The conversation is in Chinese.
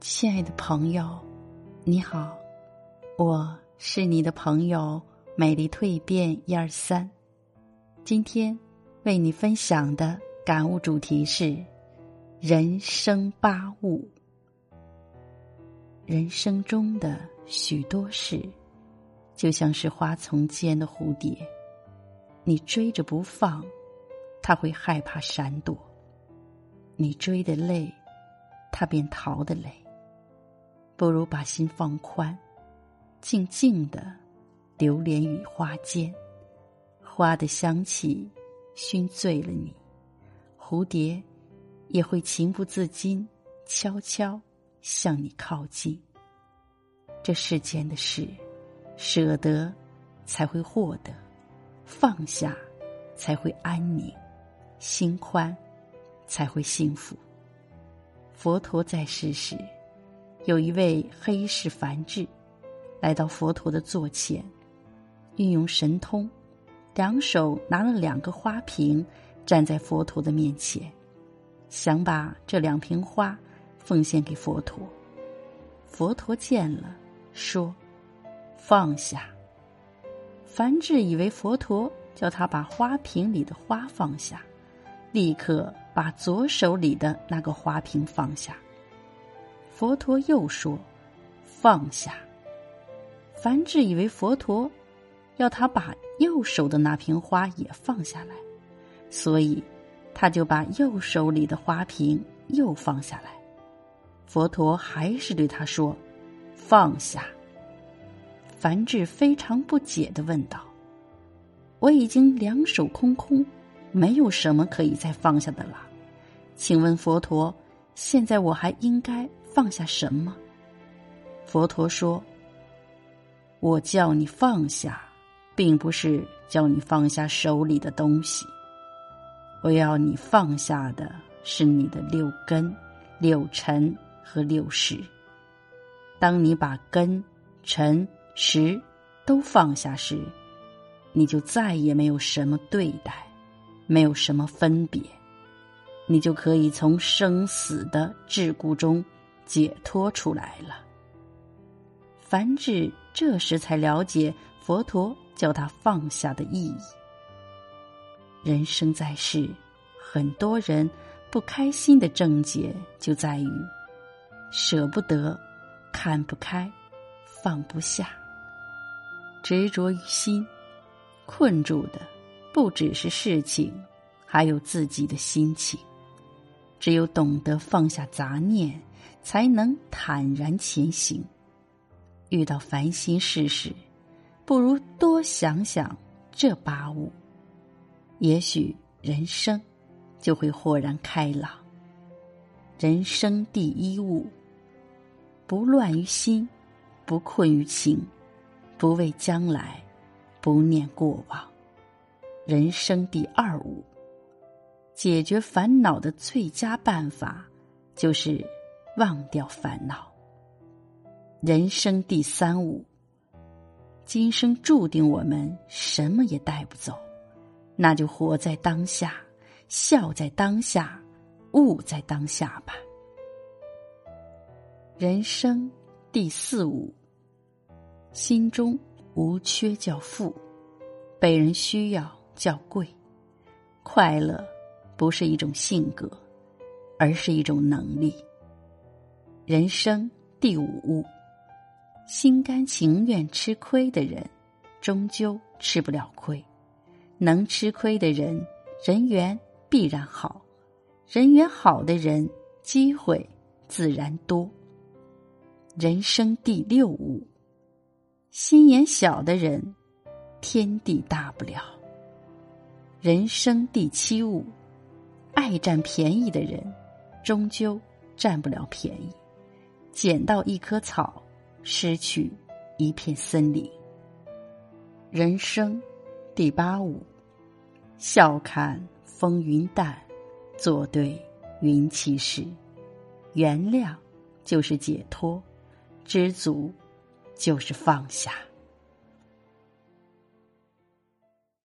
亲爱的朋友，你好，我是你的朋友美丽蜕变一二三。今天为你分享的感悟主题是人生八物。人生中的许多事，就像是花丛间的蝴蝶，你追着不放，它会害怕闪躲；你追的累，它便逃的累。不如把心放宽，静静的流连于花间，花的香气熏醉了你，蝴蝶也会情不自禁悄悄。向你靠近。这世间的事，舍得才会获得，放下才会安宁，心宽才会幸福。佛陀在世时，有一位黑氏梵志来到佛陀的座前，运用神通，两手拿了两个花瓶，站在佛陀的面前，想把这两瓶花。奉献给佛陀，佛陀见了，说：“放下。”梵志以为佛陀叫他把花瓶里的花放下，立刻把左手里的那个花瓶放下。佛陀又说：“放下。”梵志以为佛陀要他把右手的那瓶花也放下来，所以他就把右手里的花瓶又放下来。佛陀还是对他说：“放下。”梵志非常不解的问道：“我已经两手空空，没有什么可以再放下的了，请问佛陀，现在我还应该放下什么？”佛陀说：“我叫你放下，并不是叫你放下手里的东西，我要你放下的是你的六根、六尘。”和六识。当你把根、尘、识都放下时，你就再也没有什么对待，没有什么分别，你就可以从生死的桎梏中解脱出来了。凡志这时才了解佛陀叫他放下的意义。人生在世，很多人不开心的症结就在于。舍不得，看不开，放不下，执着于心，困住的不只是事情，还有自己的心情。只有懂得放下杂念，才能坦然前行。遇到烦心事时，不如多想想这八物，也许人生就会豁然开朗。人生第一物。不乱于心，不困于情，不畏将来，不念过往。人生第二物，解决烦恼的最佳办法就是忘掉烦恼。人生第三悟，今生注定我们什么也带不走，那就活在当下，笑在当下，悟在当下吧。人生第四悟，心中无缺叫富，被人需要叫贵。快乐不是一种性格，而是一种能力。人生第五物，心甘情愿吃亏的人，终究吃不了亏。能吃亏的人，人缘必然好；人缘好的人，机会自然多。人生第六物，心眼小的人，天地大不了。人生第七物，爱占便宜的人，终究占不了便宜。捡到一棵草，失去一片森林。人生第八五，笑看风云淡，坐对云起时。原谅就是解脱。知足，就是放下。